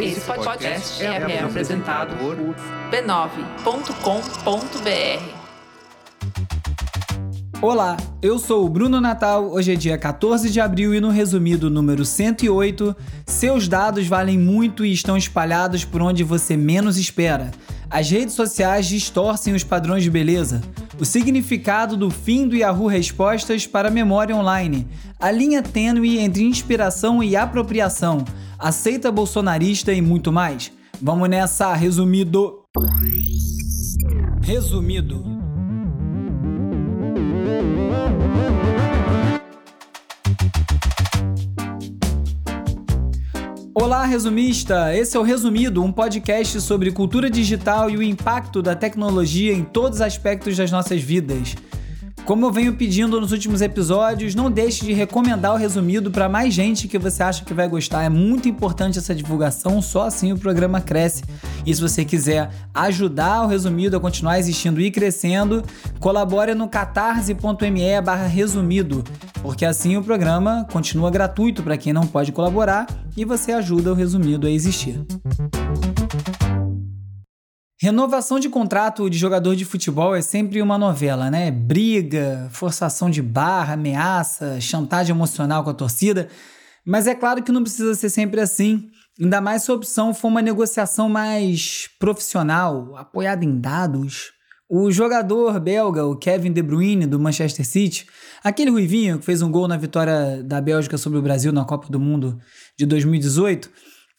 Esse podcast é, é apresentado por b9.com.br. Olá, eu sou o Bruno Natal. Hoje é dia 14 de abril e no resumido número 108, seus dados valem muito e estão espalhados por onde você menos espera. As redes sociais distorcem os padrões de beleza. O significado do fim do Yahoo Respostas para a memória online. A linha tênue entre inspiração e apropriação. Aceita bolsonarista e muito mais. Vamos nessa, resumido. Resumido. Olá, resumista! Esse é o Resumido, um podcast sobre cultura digital e o impacto da tecnologia em todos os aspectos das nossas vidas. Como eu venho pedindo nos últimos episódios, não deixe de recomendar o resumido para mais gente que você acha que vai gostar. É muito importante essa divulgação, só assim o programa cresce. E se você quiser ajudar o resumido a continuar existindo e crescendo, colabore no catarse.me/resumido, porque assim o programa continua gratuito para quem não pode colaborar e você ajuda o resumido a existir. Renovação de contrato de jogador de futebol é sempre uma novela, né? Briga, forçação de barra, ameaça, chantagem emocional com a torcida. Mas é claro que não precisa ser sempre assim. Ainda mais se a opção for uma negociação mais profissional, apoiada em dados. O jogador belga, o Kevin De Bruyne, do Manchester City, aquele ruivinho que fez um gol na vitória da Bélgica sobre o Brasil na Copa do Mundo de 2018,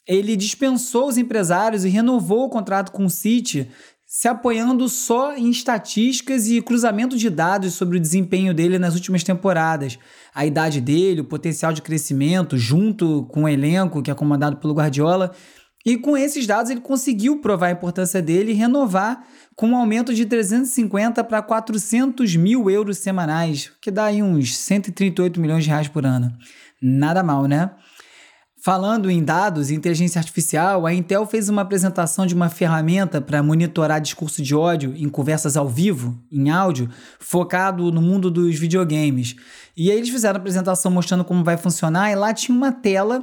ele dispensou os empresários e renovou o contrato com o City, se apoiando só em estatísticas e cruzamento de dados sobre o desempenho dele nas últimas temporadas. A idade dele, o potencial de crescimento, junto com o elenco que é comandado pelo Guardiola. E com esses dados ele conseguiu provar a importância dele e renovar com um aumento de 350 para 400 mil euros semanais, que dá aí uns 138 milhões de reais por ano. Nada mal, né? Falando em dados e inteligência artificial, a Intel fez uma apresentação de uma ferramenta para monitorar discurso de ódio em conversas ao vivo, em áudio, focado no mundo dos videogames. E aí eles fizeram a apresentação mostrando como vai funcionar, e lá tinha uma tela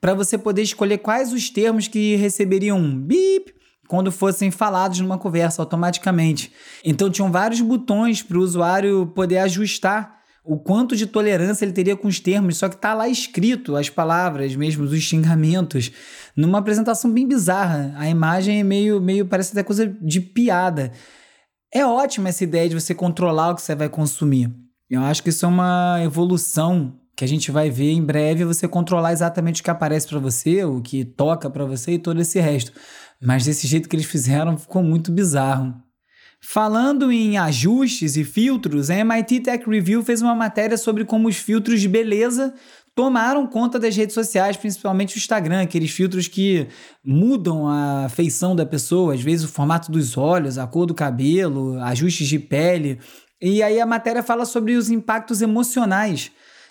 para você poder escolher quais os termos que receberiam um bip quando fossem falados numa conversa automaticamente. Então tinham vários botões para o usuário poder ajustar o quanto de tolerância ele teria com os termos, só que tá lá escrito as palavras mesmo, os xingamentos, numa apresentação bem bizarra. A imagem é meio, meio parece até coisa de piada. É ótima essa ideia de você controlar o que você vai consumir. Eu acho que isso é uma evolução que a gente vai ver em breve, você controlar exatamente o que aparece para você, o que toca para você e todo esse resto. Mas desse jeito que eles fizeram, ficou muito bizarro. Falando em ajustes e filtros, a MIT Tech Review fez uma matéria sobre como os filtros de beleza tomaram conta das redes sociais, principalmente o Instagram, aqueles filtros que mudam a feição da pessoa, às vezes o formato dos olhos, a cor do cabelo, ajustes de pele. E aí a matéria fala sobre os impactos emocionais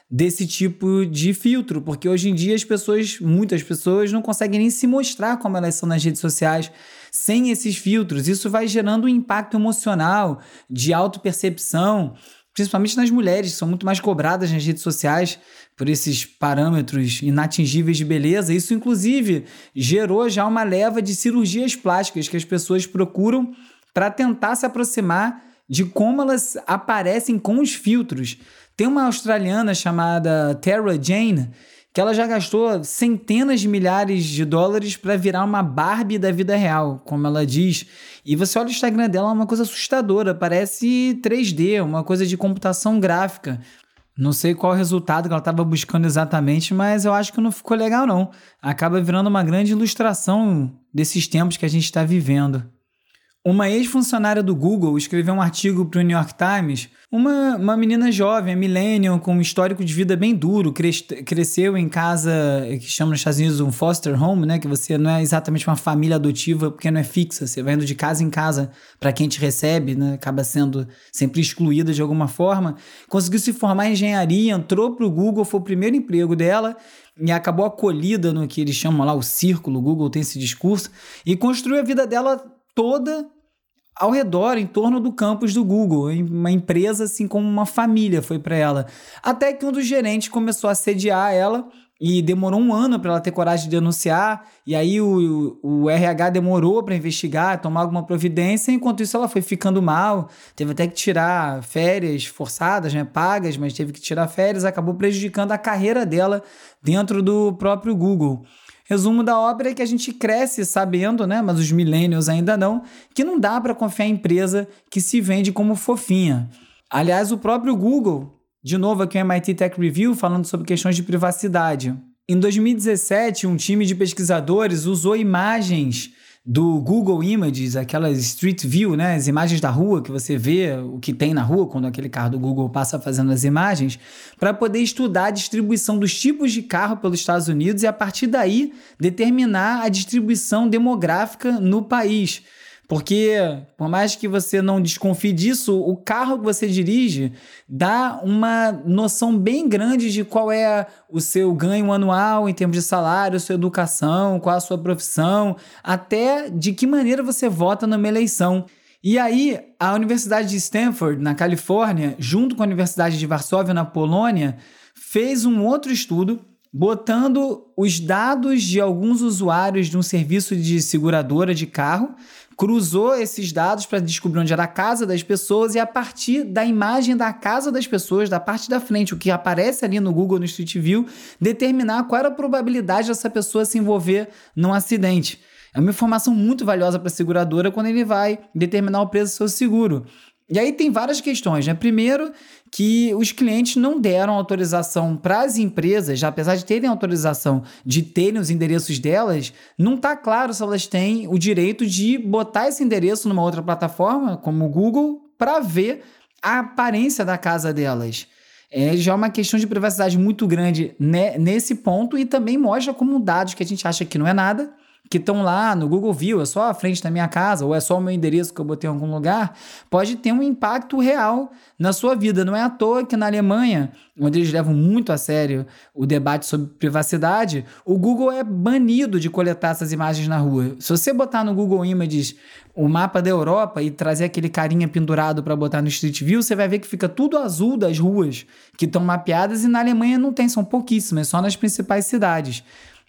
desse tipo de filtro, porque hoje em dia as pessoas, muitas pessoas, não conseguem nem se mostrar como elas são nas redes sociais sem esses filtros. Isso vai gerando um impacto emocional, de autopercepção, principalmente nas mulheres, que são muito mais cobradas nas redes sociais por esses parâmetros inatingíveis de beleza. Isso, inclusive, gerou já uma leva de cirurgias plásticas que as pessoas procuram para tentar se aproximar de como elas aparecem com os filtros. Tem uma australiana chamada Tara Jane que ela já gastou centenas de milhares de dólares para virar uma Barbie da vida real, como ela diz. E você olha o Instagram dela, é uma coisa assustadora, parece 3D, uma coisa de computação gráfica. Não sei qual resultado que ela estava buscando exatamente, mas eu acho que não ficou legal não. Acaba virando uma grande ilustração desses tempos que a gente está vivendo. Uma ex-funcionária do Google escreveu um artigo para o New York Times. Uma, uma menina jovem, millennial, com um histórico de vida bem duro, cres, cresceu em casa que chama nos Estados Unidos um foster home, né? Que você não é exatamente uma família adotiva porque não é fixa, você vai indo de casa em casa para quem te recebe, né? Acaba sendo sempre excluída de alguma forma. Conseguiu se formar em engenharia, entrou para o Google, foi o primeiro emprego dela e acabou acolhida no que eles chamam lá o círculo, o Google tem esse discurso, e construiu a vida dela toda ao redor, em torno do campus do Google, uma empresa assim como uma família foi para ela. Até que um dos gerentes começou a assediar ela e demorou um ano para ela ter coragem de denunciar, e aí o, o, o RH demorou para investigar, tomar alguma providência, enquanto isso ela foi ficando mal, teve até que tirar férias forçadas, né, pagas, mas teve que tirar férias, acabou prejudicando a carreira dela dentro do próprio Google. Resumo da obra é que a gente cresce sabendo, né, mas os millennials ainda não, que não dá para confiar em empresa que se vende como fofinha. Aliás, o próprio Google de novo, aqui o MIT Tech Review falando sobre questões de privacidade. Em 2017, um time de pesquisadores usou imagens do Google Images, aquelas Street View, né, as imagens da rua que você vê o que tem na rua quando aquele carro do Google passa fazendo as imagens, para poder estudar a distribuição dos tipos de carro pelos Estados Unidos e a partir daí determinar a distribuição demográfica no país. Porque, por mais que você não desconfie disso, o carro que você dirige dá uma noção bem grande de qual é o seu ganho anual em termos de salário, sua educação, qual a sua profissão, até de que maneira você vota numa eleição. E aí, a Universidade de Stanford, na Califórnia, junto com a Universidade de Varsóvia, na Polônia, fez um outro estudo botando os dados de alguns usuários de um serviço de seguradora de carro cruzou esses dados para descobrir onde era a casa das pessoas e a partir da imagem da casa das pessoas, da parte da frente, o que aparece ali no Google no Street View, determinar qual era a probabilidade dessa pessoa se envolver num acidente. É uma informação muito valiosa para a seguradora quando ele vai determinar o preço do seu seguro. E aí tem várias questões, né? Primeiro, que os clientes não deram autorização para as empresas, já apesar de terem autorização de terem os endereços delas, não está claro se elas têm o direito de botar esse endereço numa outra plataforma, como o Google, para ver a aparência da casa delas. É já é uma questão de privacidade muito grande né, nesse ponto e também mostra como dados que a gente acha que não é nada que estão lá no Google View, é só a frente da minha casa, ou é só o meu endereço que eu botei em algum lugar, pode ter um impacto real na sua vida. Não é à toa que na Alemanha, onde eles levam muito a sério o debate sobre privacidade, o Google é banido de coletar essas imagens na rua. Se você botar no Google Images o mapa da Europa e trazer aquele carinha pendurado para botar no Street View, você vai ver que fica tudo azul das ruas que estão mapeadas e na Alemanha não tem, são pouquíssimas, só nas principais cidades.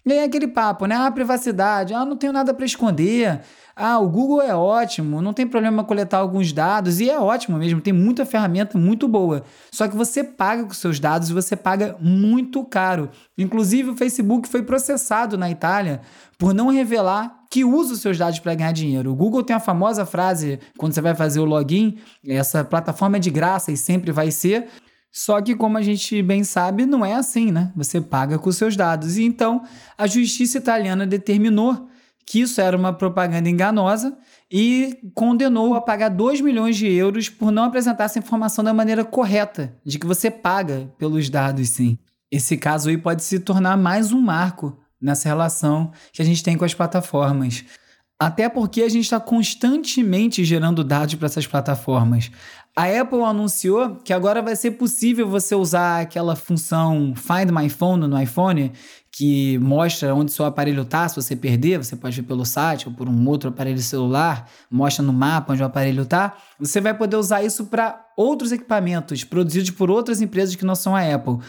E aí aquele papo, né? Ah, privacidade, ah, não tenho nada para esconder. Ah, o Google é ótimo, não tem problema coletar alguns dados, e é ótimo mesmo, tem muita ferramenta muito boa. Só que você paga com seus dados e você paga muito caro. Inclusive, o Facebook foi processado na Itália por não revelar que usa os seus dados para ganhar dinheiro. O Google tem a famosa frase quando você vai fazer o login: essa plataforma é de graça e sempre vai ser. Só que, como a gente bem sabe, não é assim, né? Você paga com seus dados. E então, a justiça italiana determinou que isso era uma propaganda enganosa e condenou a pagar 2 milhões de euros por não apresentar essa informação da maneira correta, de que você paga pelos dados, sim. Esse caso aí pode se tornar mais um marco nessa relação que a gente tem com as plataformas. Até porque a gente está constantemente gerando dados para essas plataformas. A Apple anunciou que agora vai ser possível você usar aquela função Find My Phone no iPhone, que mostra onde seu aparelho está. Se você perder, você pode ver pelo site ou por um outro aparelho celular, mostra no mapa onde o aparelho está. Você vai poder usar isso para outros equipamentos produzidos por outras empresas que não são a Apple.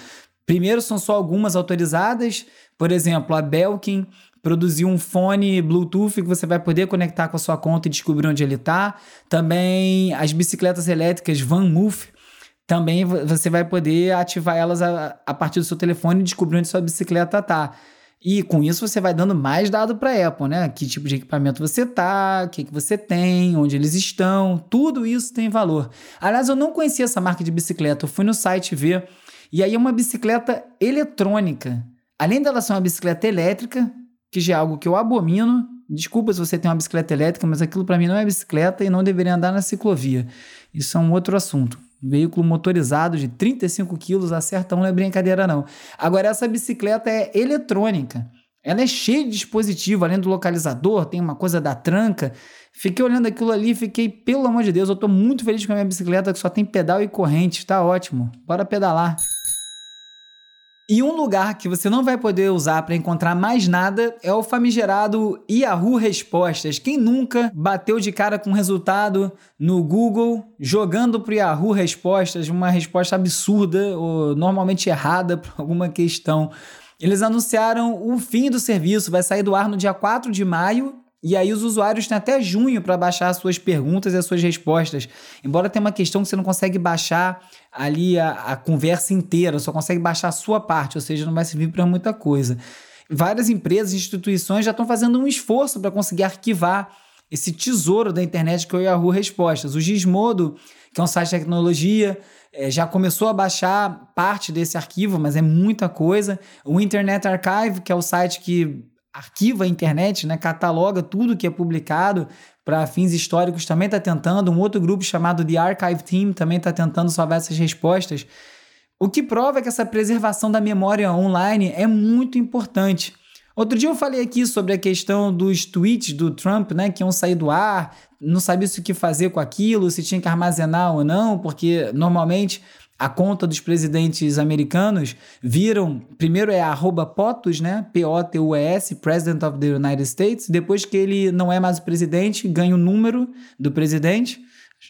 Primeiro, são só algumas autorizadas, por exemplo, a Belkin produzir um fone Bluetooth que você vai poder conectar com a sua conta e descobrir onde ele está. Também as bicicletas elétricas VanMoof, também você vai poder ativar elas a, a partir do seu telefone e descobrir onde sua bicicleta está. E com isso você vai dando mais dado para a Apple, né? Que tipo de equipamento você tá, o que, que você tem, onde eles estão, tudo isso tem valor. Aliás, eu não conhecia essa marca de bicicleta, eu fui no site ver, e aí é uma bicicleta eletrônica. Além dela ser uma bicicleta elétrica, que já é algo que eu abomino. Desculpa se você tem uma bicicleta elétrica, mas aquilo para mim não é bicicleta e não deveria andar na ciclovia. Isso é um outro assunto. Veículo motorizado de 35 quilos, acerta um, não é brincadeira não. Agora, essa bicicleta é eletrônica. Ela é cheia de dispositivo, além do localizador, tem uma coisa da tranca. Fiquei olhando aquilo ali fiquei, pelo amor de Deus, eu tô muito feliz com a minha bicicleta que só tem pedal e corrente, tá ótimo. Bora pedalar. E um lugar que você não vai poder usar para encontrar mais nada é o famigerado Yahoo Respostas. Quem nunca bateu de cara com resultado no Google jogando para o Yahoo Respostas uma resposta absurda ou normalmente errada para alguma questão? Eles anunciaram o fim do serviço, vai sair do ar no dia 4 de maio e aí os usuários têm até junho para baixar as suas perguntas e as suas respostas. Embora tenha uma questão que você não consegue baixar ali a, a conversa inteira, só consegue baixar a sua parte, ou seja, não vai servir para muita coisa. Várias empresas e instituições já estão fazendo um esforço para conseguir arquivar esse tesouro da internet que é o Yahoo Respostas. O Gizmodo, que é um site de tecnologia, é, já começou a baixar parte desse arquivo, mas é muita coisa. O Internet Archive, que é o site que arquiva a internet, né, cataloga tudo que é publicado para fins históricos, também está tentando. Um outro grupo chamado The Archive Team também está tentando salvar essas respostas. O que prova que essa preservação da memória online é muito importante. Outro dia eu falei aqui sobre a questão dos tweets do Trump, né, que iam sair do ar, não sabia o que fazer com aquilo, se tinha que armazenar ou não, porque normalmente a conta dos presidentes americanos viram, primeiro é arroba POTUS, né? P-O-T-U-S, President of the United States. Depois que ele não é mais o presidente, ganha o número do presidente.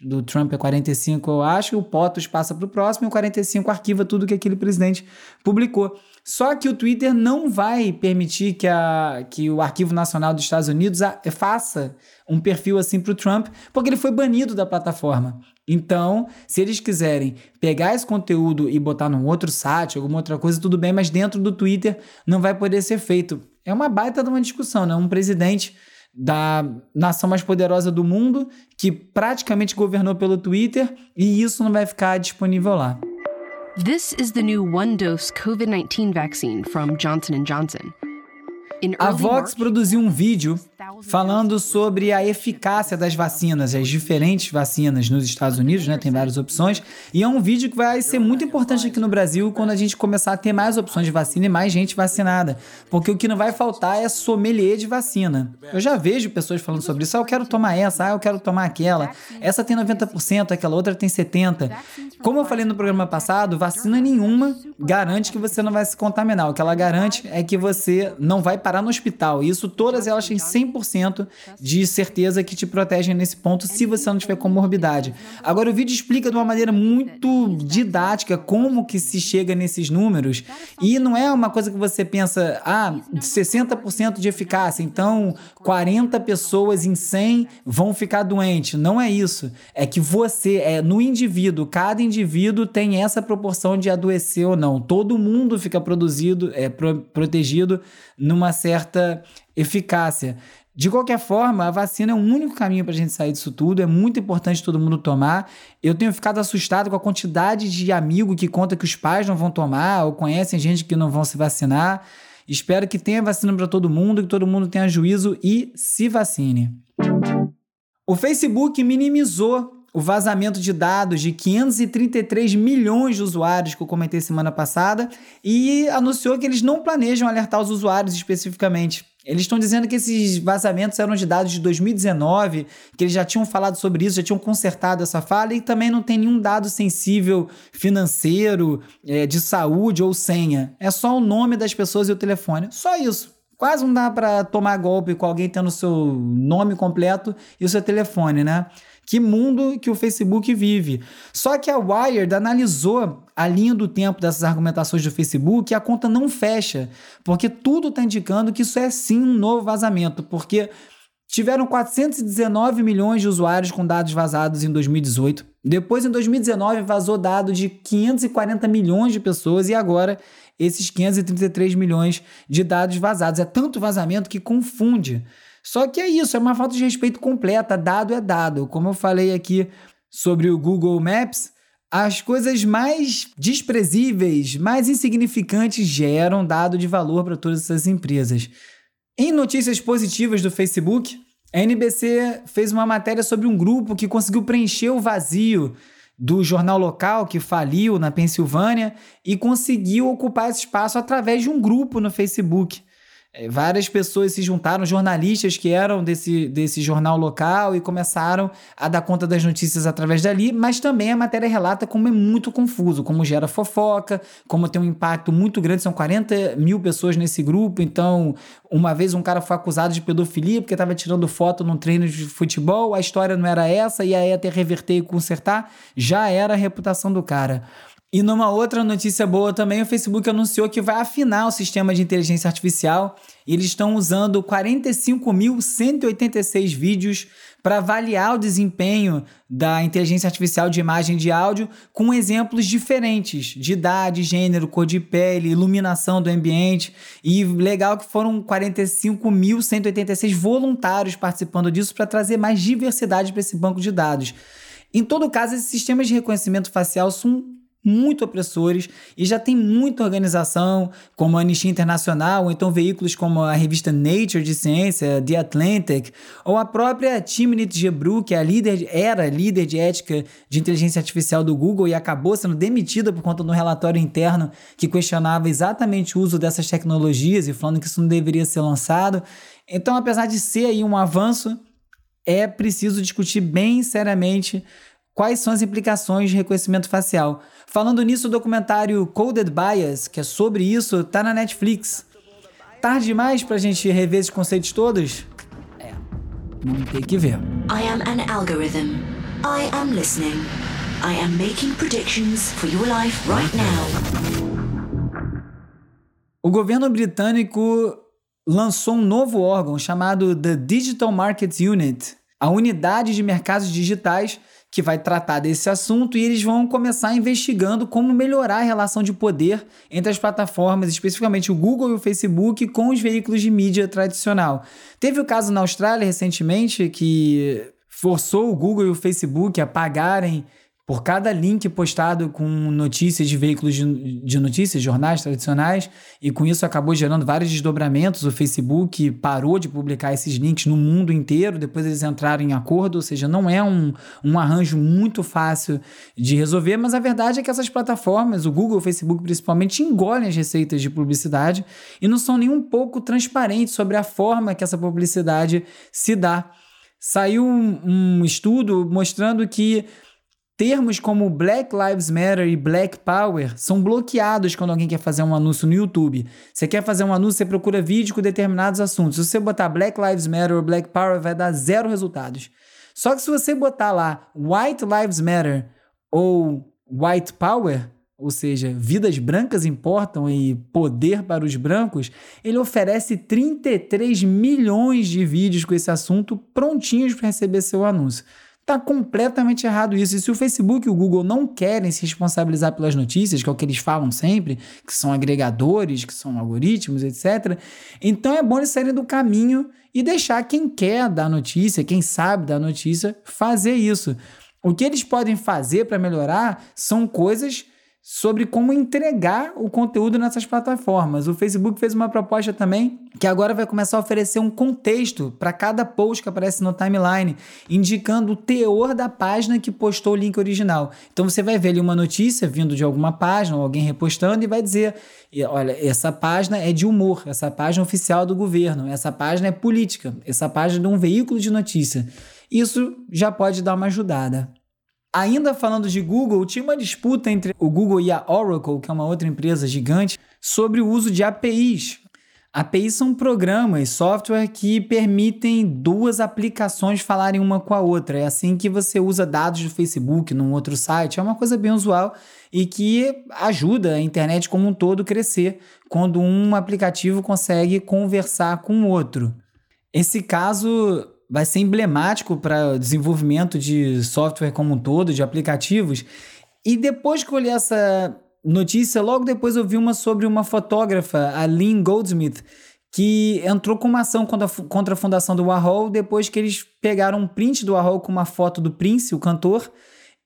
Do Trump é 45, eu acho. O POTUS passa para o próximo e o 45 arquiva tudo que aquele presidente publicou. Só que o Twitter não vai permitir que, a, que o Arquivo Nacional dos Estados Unidos a, faça um perfil assim para o Trump, porque ele foi banido da plataforma. Então, se eles quiserem pegar esse conteúdo e botar num outro site, alguma outra coisa, tudo bem, mas dentro do Twitter não vai poder ser feito. É uma baita de uma discussão, né? Um presidente da nação mais poderosa do mundo que praticamente governou pelo Twitter e isso não vai ficar disponível lá. This is the new one-dose COVID-19 vaccine from Johnson & Johnson. A Vox produziu um vídeo falando sobre a eficácia das vacinas, as diferentes vacinas nos Estados Unidos, né? Tem várias opções. E é um vídeo que vai ser muito importante aqui no Brasil quando a gente começar a ter mais opções de vacina e mais gente vacinada. Porque o que não vai faltar é sommelier de vacina. Eu já vejo pessoas falando sobre isso. Ah, eu quero tomar essa, ah, eu quero tomar aquela. Essa tem 90%, aquela outra tem 70%. Como eu falei no programa passado, vacina nenhuma garante que você não vai se contaminar. O que ela garante é que você não vai parar parar no hospital. Isso todas elas têm 100% de certeza que te protegem nesse ponto se você não tiver comorbidade. Agora o vídeo explica de uma maneira muito didática como que se chega nesses números e não é uma coisa que você pensa, ah, 60% de eficácia, então 40 pessoas em 100 vão ficar doentes. Não é isso. É que você é no indivíduo, cada indivíduo tem essa proporção de adoecer ou não. Todo mundo fica produzido, é pro, protegido numa certa eficácia. De qualquer forma, a vacina é o único caminho para a gente sair disso tudo. É muito importante todo mundo tomar. Eu tenho ficado assustado com a quantidade de amigo que conta que os pais não vão tomar ou conhecem gente que não vão se vacinar. Espero que tenha vacina para todo mundo, que todo mundo tenha juízo e se vacine. O Facebook minimizou o vazamento de dados de 533 milhões de usuários que eu comentei semana passada e anunciou que eles não planejam alertar os usuários especificamente. Eles estão dizendo que esses vazamentos eram de dados de 2019, que eles já tinham falado sobre isso, já tinham consertado essa falha e também não tem nenhum dado sensível financeiro, é, de saúde ou senha. É só o nome das pessoas e o telefone. Só isso. Quase não dá para tomar golpe com alguém tendo seu nome completo e o seu telefone, né? Que mundo que o Facebook vive. Só que a Wired analisou a linha do tempo dessas argumentações do Facebook e a conta não fecha, porque tudo está indicando que isso é sim um novo vazamento, porque tiveram 419 milhões de usuários com dados vazados em 2018. Depois, em 2019, vazou dado de 540 milhões de pessoas e agora esses 533 milhões de dados vazados. É tanto vazamento que confunde. Só que é isso, é uma falta de respeito completa. Dado é dado. Como eu falei aqui sobre o Google Maps, as coisas mais desprezíveis, mais insignificantes geram dado de valor para todas essas empresas. Em notícias positivas do Facebook, a NBC fez uma matéria sobre um grupo que conseguiu preencher o vazio do jornal local que faliu na Pensilvânia e conseguiu ocupar esse espaço através de um grupo no Facebook. É, várias pessoas se juntaram, jornalistas que eram desse, desse jornal local e começaram a dar conta das notícias através dali, mas também a matéria relata como é muito confuso, como gera fofoca, como tem um impacto muito grande, são 40 mil pessoas nesse grupo, então uma vez um cara foi acusado de pedofilia porque estava tirando foto num treino de futebol, a história não era essa, e aí até reverter e consertar, já era a reputação do cara. E numa outra notícia boa também, o Facebook anunciou que vai afinar o sistema de inteligência artificial. Eles estão usando 45.186 vídeos para avaliar o desempenho da inteligência artificial de imagem e de áudio com exemplos diferentes de idade, gênero, cor de pele, iluminação do ambiente. E legal que foram 45.186 voluntários participando disso para trazer mais diversidade para esse banco de dados. Em todo caso, esses sistemas de reconhecimento facial são muito opressores e já tem muita organização, como a Anistia Internacional, ou então veículos como a revista Nature de Ciência, The Atlantic, ou a própria Timnit Gebru, que é a líder, era líder de ética de inteligência artificial do Google e acabou sendo demitida por conta de um relatório interno que questionava exatamente o uso dessas tecnologias e falando que isso não deveria ser lançado. Então, apesar de ser aí um avanço, é preciso discutir bem seriamente quais são as implicações de reconhecimento facial. Falando nisso, o documentário Coded Bias, que é sobre isso, tá na Netflix. Tarde demais pra gente rever esses conceitos todos? É, vamos ter que ver. I am an algorithm. I am listening. I am making predictions for your life right now. O governo britânico lançou um novo órgão chamado The Digital Markets Unit, a unidade de mercados digitais que vai tratar desse assunto e eles vão começar investigando como melhorar a relação de poder entre as plataformas, especificamente o Google e o Facebook, com os veículos de mídia tradicional. Teve o caso na Austrália recentemente que forçou o Google e o Facebook a pagarem por cada link postado com notícias de veículos de, de, notícias, jornais tradicionais, e com isso acabou gerando vários desdobramentos. O Facebook parou de publicar esses links no mundo inteiro, depois eles entraram em acordo, ou seja, não é um, um arranjo muito fácil de resolver, mas a verdade é que essas plataformas, o Google e o Facebook principalmente, engolem as receitas de publicidade e não são nem um pouco transparentes sobre a forma que essa publicidade se dá. Saiu um, um estudo mostrando que Termos como Black Lives Matter e Black Power são bloqueados quando alguém quer fazer um anúncio no YouTube. Você quer fazer um anúncio, você procura vídeo com determinados assuntos. Se você botar Black Lives Matter ou Black Power, vai dar zero resultados. Só que se você botar lá White Lives Matter ou White Power, ou seja, vidas brancas importam e poder para os brancos, ele oferece 33 milhões de vídeos com esse assunto prontinhos para receber seu anúncio. Tá completamente errado isso. E se o Facebook e o Google não querem se responsabilizar pelas notícias, que é o que eles falam sempre, que são agregadores, que são algoritmos, etc., então é bom eles saírem do caminho e deixar quem quer dar notícia, quem sabe dar notícia, fazer isso. O que eles podem fazer para melhorar são coisas sobre como entregar o conteúdo nessas plataformas. O Facebook fez uma proposta também que agora vai começar a oferecer um contexto para cada post que aparece no timeline, indicando o teor da página que postou o link original. Então você vai ver ali uma notícia vindo de alguma página ou alguém repostando e vai dizer: olha, essa página é de humor, essa página é oficial do governo, essa página é política, essa página é de um veículo de notícia. Isso já pode dar uma ajudada. Ainda falando de Google, tinha uma disputa entre o Google e a Oracle, que é uma outra empresa gigante, sobre o uso de APIs. APIs são programas, software que permitem duas aplicações falarem uma com a outra. É assim que você usa dados do Facebook num outro site. É uma coisa bem usual e que ajuda a internet como um todo crescer quando um aplicativo consegue conversar com o outro. Esse caso vai ser emblemático para desenvolvimento de software como um todo, de aplicativos. E depois que eu li essa notícia, logo depois eu vi uma sobre uma fotógrafa, a Lynn Goldsmith, que entrou com uma ação contra a, contra a fundação do Warhol depois que eles pegaram um print do Warhol com uma foto do Prince, o cantor,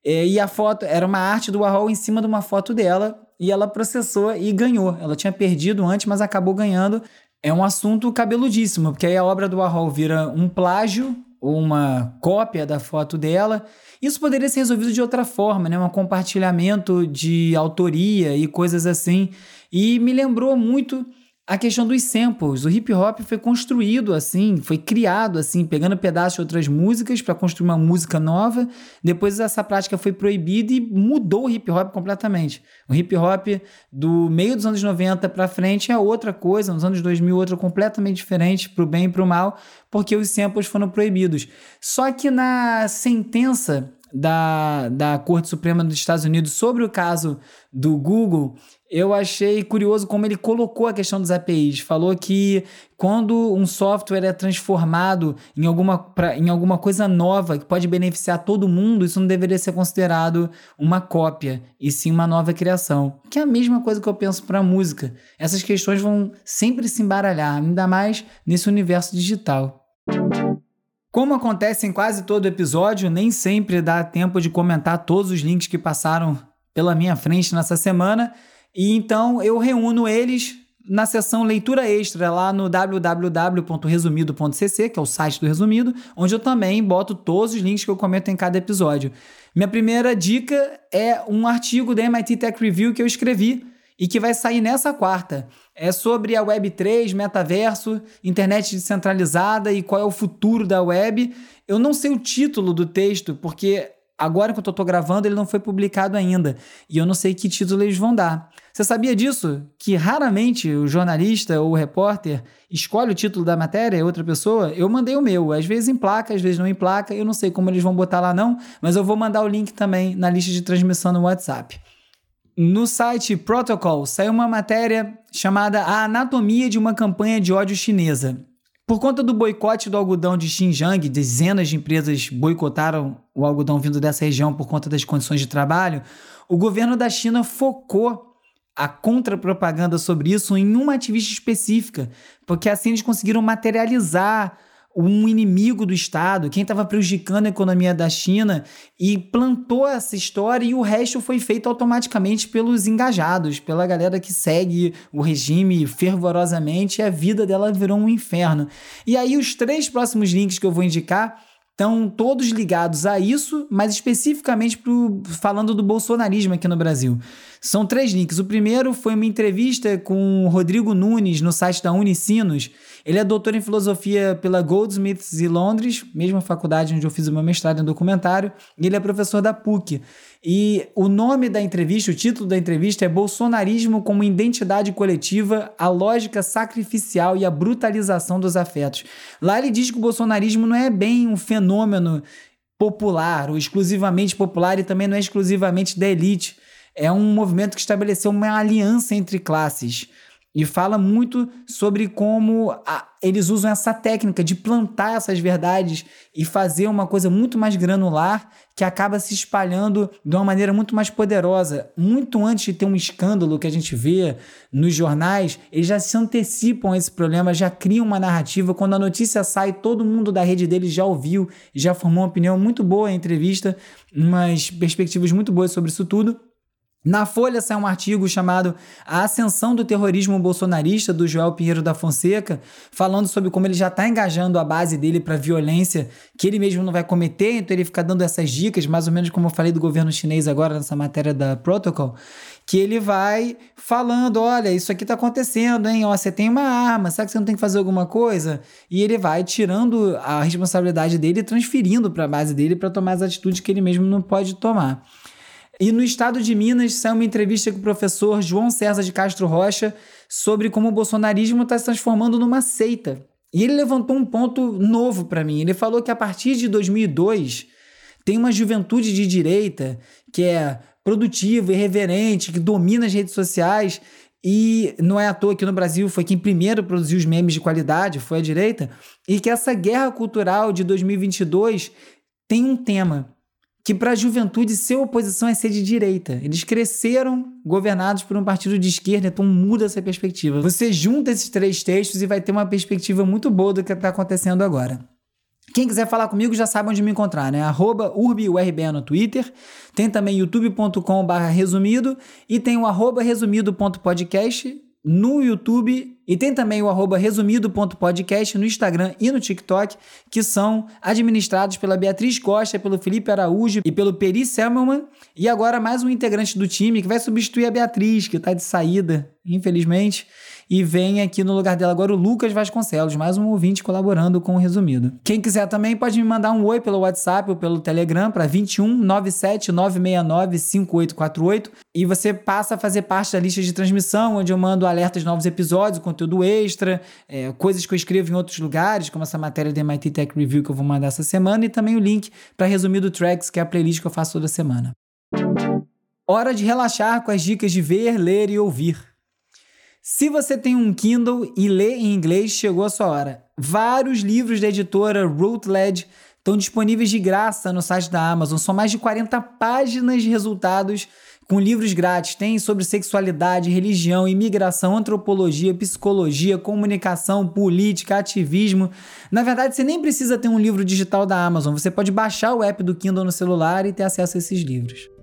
e a foto era uma arte do Warhol em cima de uma foto dela, e ela processou e ganhou. Ela tinha perdido antes, mas acabou ganhando é um assunto cabeludíssimo, porque aí a obra do Warhol vira um plágio ou uma cópia da foto dela. Isso poderia ser resolvido de outra forma, né? Um compartilhamento de autoria e coisas assim. E me lembrou muito a questão dos samples. O hip hop foi construído assim, foi criado assim, pegando pedaços de outras músicas para construir uma música nova. Depois essa prática foi proibida e mudou o hip hop completamente. O hip hop do meio dos anos 90 para frente é outra coisa, nos anos 2000 outra completamente diferente, pro bem e pro mal, porque os samples foram proibidos. Só que na sentença da, da Corte Suprema dos Estados Unidos sobre o caso do Google, eu achei curioso como ele colocou a questão dos APIs. Falou que quando um software é transformado em alguma, pra, em alguma coisa nova que pode beneficiar todo mundo, isso não deveria ser considerado uma cópia, e sim uma nova criação. Que é a mesma coisa que eu penso para música. Essas questões vão sempre se embaralhar, ainda mais nesse universo digital. Como acontece em quase todo episódio, nem sempre dá tempo de comentar todos os links que passaram pela minha frente nessa semana. E então eu reúno eles na seção leitura extra lá no www.resumido.cc, que é o site do Resumido, onde eu também boto todos os links que eu comento em cada episódio. Minha primeira dica é um artigo da MIT Tech Review que eu escrevi e que vai sair nessa quarta. É sobre a Web3, metaverso, internet descentralizada e qual é o futuro da web. Eu não sei o título do texto, porque agora que eu estou gravando ele não foi publicado ainda. E eu não sei que título eles vão dar. Você sabia disso? Que raramente o jornalista ou o repórter escolhe o título da matéria, é outra pessoa? Eu mandei o meu, às vezes em placa, às vezes não em placa, eu não sei como eles vão botar lá não, mas eu vou mandar o link também na lista de transmissão no WhatsApp. No site Protocol saiu uma matéria chamada A Anatomia de uma Campanha de Ódio Chinesa. Por conta do boicote do algodão de Xinjiang, dezenas de empresas boicotaram o algodão vindo dessa região por conta das condições de trabalho. O governo da China focou a contrapropaganda sobre isso em uma ativista específica, porque assim eles conseguiram materializar um inimigo do Estado, quem estava prejudicando a economia da China, e plantou essa história e o resto foi feito automaticamente pelos engajados, pela galera que segue o regime fervorosamente e a vida dela virou um inferno. E aí os três próximos links que eu vou indicar estão todos ligados a isso, mas especificamente pro, falando do bolsonarismo aqui no Brasil. São três links. O primeiro foi uma entrevista com o Rodrigo Nunes no site da Unicinos. Ele é doutor em filosofia pela Goldsmiths em Londres, mesma faculdade onde eu fiz o meu mestrado em documentário, e ele é professor da PUC. E o nome da entrevista, o título da entrevista é Bolsonarismo como identidade coletiva, a lógica sacrificial e a brutalização dos afetos. Lá ele diz que o bolsonarismo não é bem um fenômeno popular, ou exclusivamente popular, e também não é exclusivamente da elite. É um movimento que estabeleceu uma aliança entre classes e fala muito sobre como a, eles usam essa técnica de plantar essas verdades e fazer uma coisa muito mais granular que acaba se espalhando de uma maneira muito mais poderosa. Muito antes de ter um escândalo que a gente vê nos jornais, eles já se antecipam a esse problema, já criam uma narrativa. Quando a notícia sai, todo mundo da rede deles já ouviu, já formou uma opinião muito boa, a entrevista, umas perspectivas muito boas sobre isso tudo. Na Folha sai um artigo chamado A Ascensão do Terrorismo Bolsonarista, do Joel Pinheiro da Fonseca, falando sobre como ele já está engajando a base dele para violência que ele mesmo não vai cometer, então ele fica dando essas dicas, mais ou menos como eu falei do governo chinês agora nessa matéria da Protocol, que ele vai falando: olha, isso aqui está acontecendo, hein? Ó, você tem uma arma, será que você não tem que fazer alguma coisa? E ele vai tirando a responsabilidade dele e transferindo para a base dele para tomar as atitudes que ele mesmo não pode tomar. E no estado de Minas saiu uma entrevista com o professor João César de Castro Rocha sobre como o bolsonarismo está se transformando numa seita. E ele levantou um ponto novo para mim. Ele falou que a partir de 2002 tem uma juventude de direita que é produtiva, irreverente, que domina as redes sociais. E não é à toa que no Brasil foi quem primeiro produziu os memes de qualidade, foi a direita. E que essa guerra cultural de 2022 tem um tema que para a juventude ser oposição é ser de direita. Eles cresceram governados por um partido de esquerda, então muda essa perspectiva. Você junta esses três textos e vai ter uma perspectiva muito boa do que está acontecendo agora. Quem quiser falar comigo já sabe onde me encontrar, né? Arroba UrbiURBE no Twitter. Tem também youtube.com resumido e tem o arroba resumido.podcast no YouTube e tem também o arroba resumido.podcast no Instagram e no TikTok, que são administrados pela Beatriz Costa, pelo Felipe Araújo e pelo Peri Selmelman. E agora mais um integrante do time que vai substituir a Beatriz, que está de saída, infelizmente. E vem aqui no lugar dela agora o Lucas Vasconcelos, mais um ouvinte colaborando com o resumido. Quem quiser também pode me mandar um oi pelo WhatsApp ou pelo Telegram para 21 97 969 5848 e você passa a fazer parte da lista de transmissão, onde eu mando alertas de novos episódios, conteúdo extra, é, coisas que eu escrevo em outros lugares, como essa matéria da MIT Tech Review que eu vou mandar essa semana, e também o link para resumido tracks, que é a playlist que eu faço toda semana. Hora de relaxar com as dicas de ver, ler e ouvir. Se você tem um Kindle e lê em inglês, chegou a sua hora. Vários livros da editora Routledge estão disponíveis de graça no site da Amazon. São mais de 40 páginas de resultados com livros grátis. Tem sobre sexualidade, religião, imigração, antropologia, psicologia, comunicação, política, ativismo. Na verdade, você nem precisa ter um livro digital da Amazon. Você pode baixar o app do Kindle no celular e ter acesso a esses livros.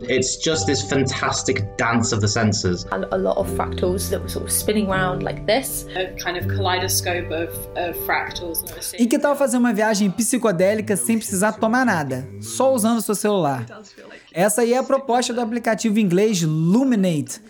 It's just this fantastic dance of the senses. And a lot of fractals that were sort of spinning around like this. A kind of kaleidoscope of, of fractals. E que tal fazer uma viagem psicodélica sem precisar tomar nada, só usando seu celular? Essa aí é a proposta do aplicativo inglês Luminate.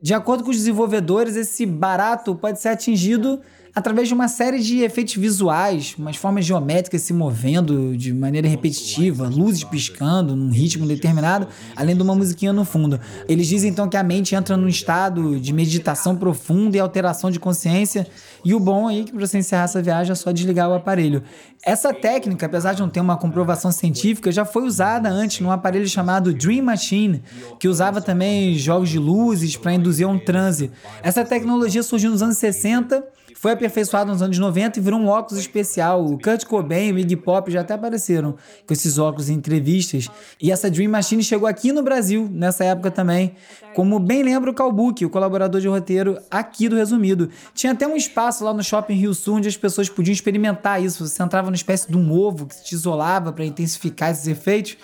De acordo com os desenvolvedores, esse barato pode ser atingido através de uma série de efeitos visuais, umas formas geométricas se movendo de maneira repetitiva, luzes piscando num ritmo determinado, além de uma musiquinha no fundo. Eles dizem então que a mente entra num estado de meditação profunda e alteração de consciência, e o bom aí é que para você encerrar essa viagem é só desligar o aparelho. Essa técnica, apesar de não ter uma comprovação científica, já foi usada antes num aparelho chamado Dream Machine, que usava também jogos de luzes para induzir um transe. Essa tecnologia surgiu nos anos 60 foi aperfeiçoado nos anos 90 e virou um óculos especial. O Kurt Cobain o Iggy Pop já até apareceram com esses óculos em entrevistas. E essa Dream Machine chegou aqui no Brasil, nessa época também. Como bem lembra o Calbuque, o colaborador de roteiro aqui do Resumido. Tinha até um espaço lá no Shopping Rio Sul onde as pessoas podiam experimentar isso. Você entrava numa espécie de um ovo que se isolava para intensificar esses efeitos.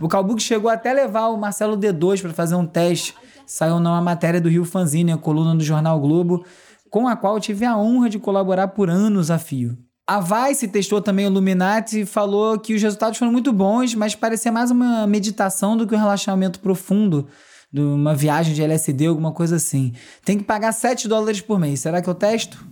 O Calbuque chegou até levar o Marcelo D2 para fazer um teste. Saiu numa matéria do Rio Fanzine, a coluna do Jornal Globo com a qual tive a honra de colaborar por anos a fio. A Vice testou também o Illuminati e falou que os resultados foram muito bons, mas parecia mais uma meditação do que um relaxamento profundo, de uma viagem de LSD, alguma coisa assim. Tem que pagar 7 dólares por mês. Será que eu testo?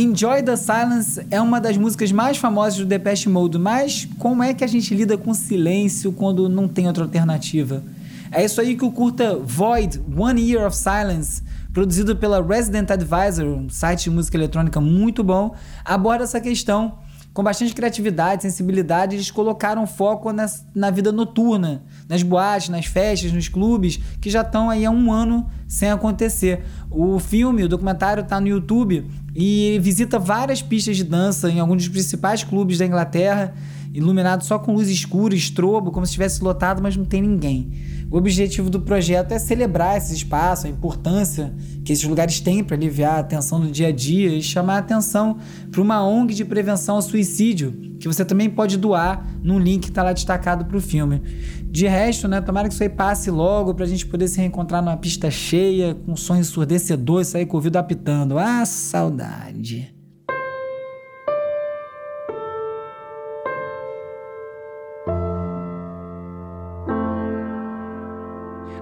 Enjoy the Silence é uma das músicas mais famosas do Depeche Mode, mas como é que a gente lida com silêncio quando não tem outra alternativa? É isso aí que o curta Void One Year of Silence, produzido pela Resident Advisor, um site de música eletrônica muito bom, aborda essa questão com bastante criatividade, sensibilidade, eles colocaram foco nas, na vida noturna, nas boates, nas festas, nos clubes, que já estão aí há um ano sem acontecer. O filme, o documentário está no YouTube e visita várias pistas de dança em alguns dos principais clubes da Inglaterra, iluminado só com luz escura, estrobo, como se estivesse lotado, mas não tem ninguém. O objetivo do projeto é celebrar esse espaço, a importância que esses lugares têm para aliviar a tensão do dia a dia e chamar a atenção para uma ONG de prevenção ao suicídio, que você também pode doar num link que está lá destacado para o filme. De resto, né, tomara que isso aí passe logo para a gente poder se reencontrar numa pista cheia, com som ensurdecedor e sair com o ouvido apitando. Ah, saudade!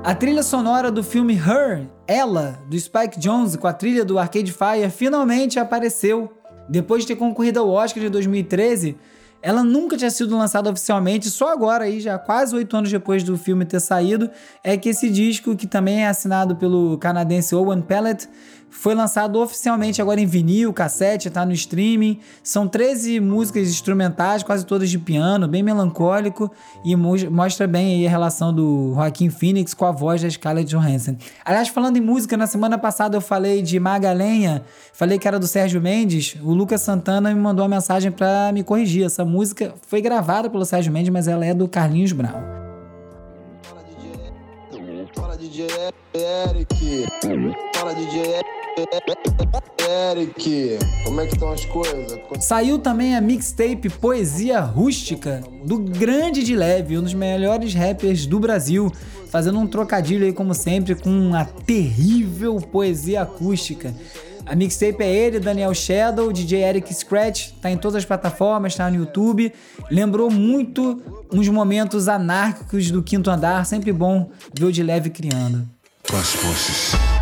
A trilha sonora do filme Her, Ela, do Spike Jonze, com a trilha do Arcade Fire, finalmente apareceu. Depois de ter concorrido ao Oscar de 2013, ela nunca tinha sido lançada oficialmente, só agora, aí, já quase oito anos depois do filme ter saído, é que esse disco, que também é assinado pelo canadense Owen Pellet, foi lançado oficialmente agora em vinil, cassete, tá no streaming. São 13 músicas instrumentais, quase todas de piano, bem melancólico e mostra bem aí a relação do Joaquim Phoenix com a voz da Scarlett Johansson. Aliás, falando em música, na semana passada eu falei de Magalenha, falei que era do Sérgio Mendes. O Lucas Santana me mandou uma mensagem para me corrigir. Essa música foi gravada pelo Sérgio Mendes, mas ela é do Carlinhos Brown. Fala DJ Eric. Fala DJ Eric. Como é que estão as coisas? Saiu também a mixtape Poesia Rústica do Grande de Leve, um dos melhores rappers do Brasil, fazendo um trocadilho aí como sempre com a terrível poesia acústica. A mixtape é ele, Daniel Shadow, DJ Eric Scratch, tá em todas as plataformas, tá no YouTube. Lembrou muito uns momentos anárquicos do quinto andar, sempre bom ver o de leve criando. Com as forças.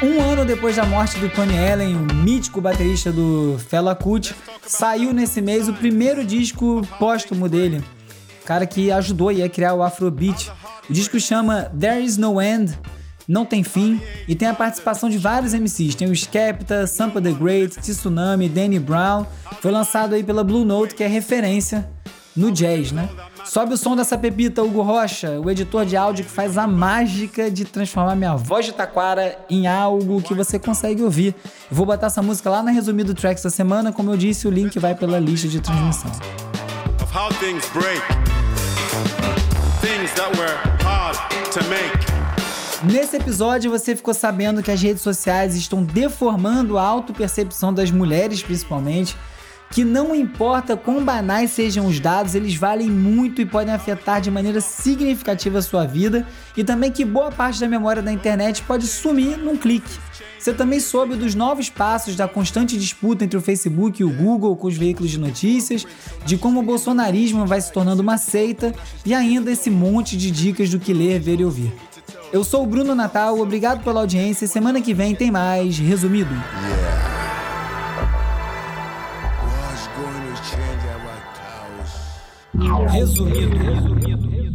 Um ano depois da morte do Tony Allen, o mítico baterista do Fela Kuti, saiu nesse mês o primeiro disco póstumo dele. Cara que ajudou a criar o Afrobeat. O disco chama There Is No End, Não Tem Fim, e tem a participação de vários MCs. Tem o Skepta, Sampa the Great, Tsunami, Danny Brown. Foi lançado aí pela Blue Note, que é referência no jazz, né? Sobe o som dessa pepita, Hugo Rocha, o editor de áudio que faz a mágica de transformar minha voz de taquara em algo que você consegue ouvir. Eu vou botar essa música lá na resumido tracks da semana, como eu disse, o link vai pela lista de transmissão. Nesse episódio você ficou sabendo que as redes sociais estão deformando a autopercepção das mulheres, principalmente, que não importa quão banais sejam os dados, eles valem muito e podem afetar de maneira significativa a sua vida, e também que boa parte da memória da internet pode sumir num clique. Você também soube dos novos passos da constante disputa entre o Facebook e o Google com os veículos de notícias, de como o bolsonarismo vai se tornando uma seita e ainda esse monte de dicas do que ler, ver e ouvir. Eu sou o Bruno Natal, obrigado pela audiência semana que vem tem mais Resumido. Was Resumido. Resumido.